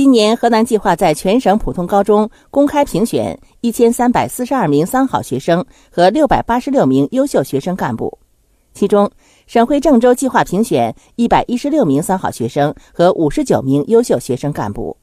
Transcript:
今年河南计划在全省普通高中公开评选一千三百四十二名三好学生和六百八十六名优秀学生干部。其中省会郑州计划评选一百一十六名三好学生和五十九名优秀学生干部。